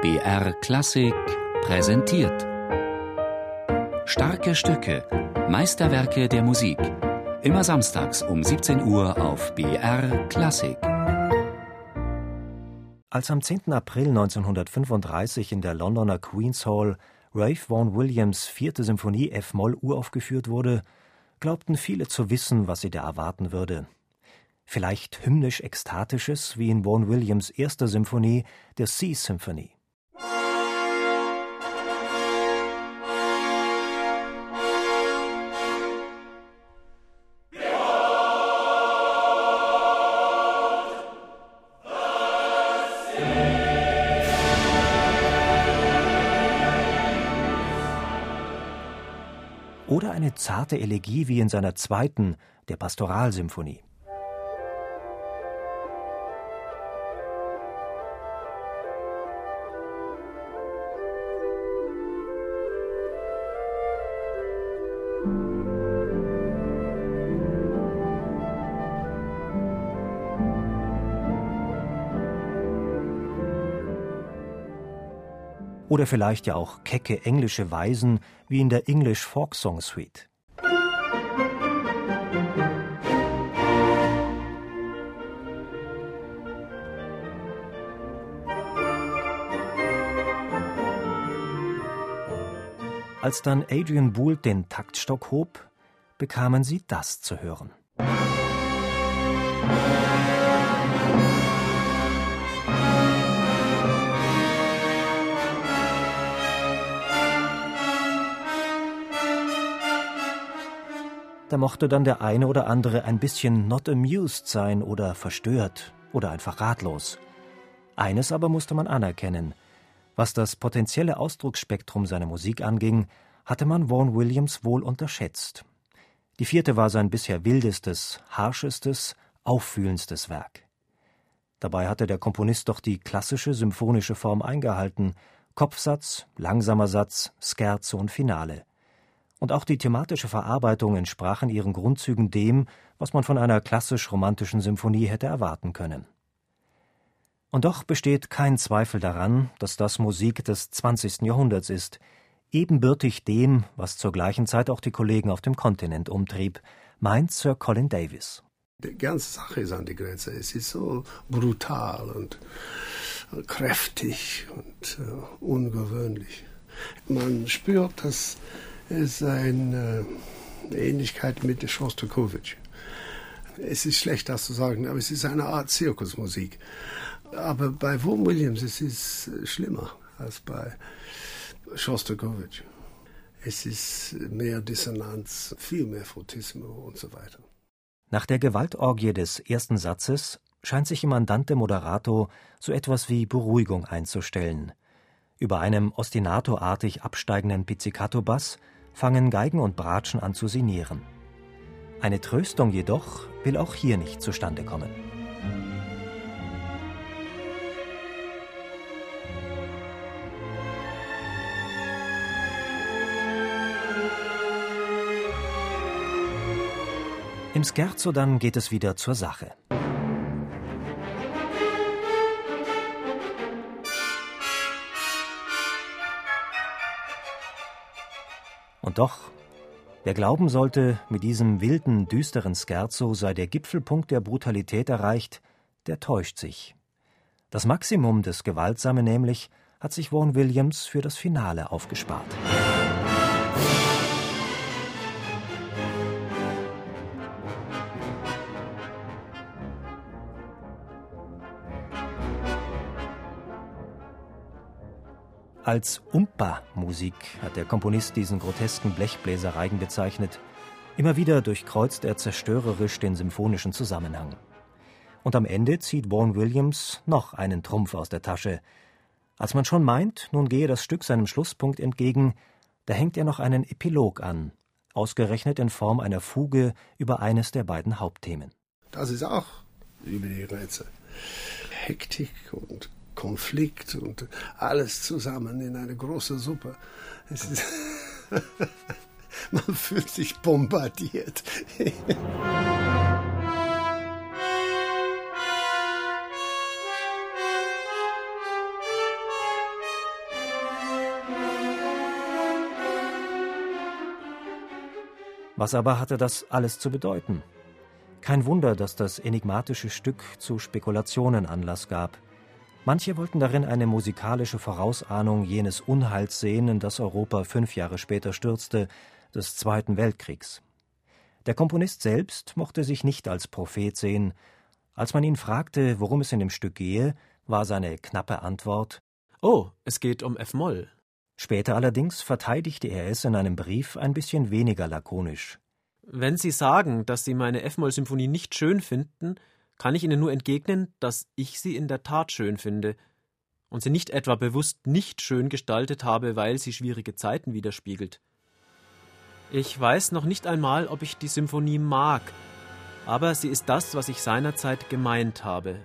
BR Klassik präsentiert. Starke Stücke, Meisterwerke der Musik. Immer samstags um 17 Uhr auf BR Klassik. Als am 10. April 1935 in der Londoner Queen's Hall Ralph Vaughan Williams vierte Symphonie F-Moll uraufgeführt wurde, glaubten viele zu wissen, was sie da erwarten würde. Vielleicht hymnisch-ekstatisches, wie in Vaughan Williams erster Symphonie, der Sea Symphony. Oder eine zarte Elegie wie in seiner zweiten, der Pastoralsymphonie. Oder vielleicht ja auch kecke englische Weisen wie in der English Folk Song Suite. Als dann Adrian Boult den Taktstock hob, bekamen sie das zu hören. Da mochte dann der eine oder andere ein bisschen not amused sein oder verstört oder einfach ratlos. Eines aber musste man anerkennen. Was das potenzielle Ausdrucksspektrum seiner Musik anging, hatte man Vaughan Williams wohl unterschätzt. Die vierte war sein bisher wildestes, harschestes, auffühlendstes Werk. Dabei hatte der Komponist doch die klassische symphonische Form eingehalten: Kopfsatz, langsamer Satz, Scherzo und Finale und auch die thematische Verarbeitung entsprach in ihren Grundzügen dem, was man von einer klassisch-romantischen Symphonie hätte erwarten können. Und doch besteht kein Zweifel daran, dass das Musik des 20. Jahrhunderts ist, ebenbürtig dem, was zur gleichen Zeit auch die Kollegen auf dem Kontinent umtrieb, meint Sir Colin Davis. Die ganze Sache ist an die Grenze. Es ist so brutal und kräftig und uh, ungewöhnlich. Man spürt, dass ist eine Ähnlichkeit mit Schostakowitsch. Es ist schlecht, das zu sagen, aber es ist eine Art Zirkusmusik. Aber bei Vaughan Williams es ist es schlimmer als bei Schostakowitsch. Es ist mehr Dissonanz, viel mehr Fortissimo und so weiter. Nach der Gewaltorgie des ersten Satzes scheint sich im Andante Moderato so etwas wie Beruhigung einzustellen. Über einem ostinato-artig absteigenden Pizzicato-Bass fangen Geigen und Bratschen an zu sinieren. Eine Tröstung jedoch will auch hier nicht zustande kommen. Im Scherzo dann geht es wieder zur Sache. Und doch, wer glauben sollte, mit diesem wilden, düsteren Scherzo sei der Gipfelpunkt der Brutalität erreicht, der täuscht sich. Das Maximum des Gewaltsamen nämlich hat sich Vaughan Williams für das Finale aufgespart. Als Umpa-Musik hat der Komponist diesen grotesken Blechbläserreigen bezeichnet. Immer wieder durchkreuzt er zerstörerisch den symphonischen Zusammenhang. Und am Ende zieht Vaughan Williams noch einen Trumpf aus der Tasche. Als man schon meint, nun gehe das Stück seinem Schlusspunkt entgegen, da hängt er noch einen Epilog an, ausgerechnet in Form einer Fuge über eines der beiden Hauptthemen. Das ist auch über die Grenze. Hektik und Konflikt und alles zusammen in eine große Suppe. man fühlt sich bombardiert. Was aber hatte das alles zu bedeuten? Kein Wunder, dass das enigmatische Stück zu Spekulationen Anlass gab. Manche wollten darin eine musikalische Vorausahnung jenes Unheils sehen, in das Europa fünf Jahre später stürzte, des Zweiten Weltkriegs. Der Komponist selbst mochte sich nicht als Prophet sehen. Als man ihn fragte, worum es in dem Stück gehe, war seine knappe Antwort Oh, es geht um F-Moll. Später allerdings verteidigte er es in einem Brief ein bisschen weniger lakonisch. Wenn Sie sagen, dass Sie meine F-Moll-Symphonie nicht schön finden, kann ich Ihnen nur entgegnen, dass ich sie in der Tat schön finde und sie nicht etwa bewusst nicht schön gestaltet habe, weil sie schwierige Zeiten widerspiegelt. Ich weiß noch nicht einmal, ob ich die Symphonie mag, aber sie ist das, was ich seinerzeit gemeint habe.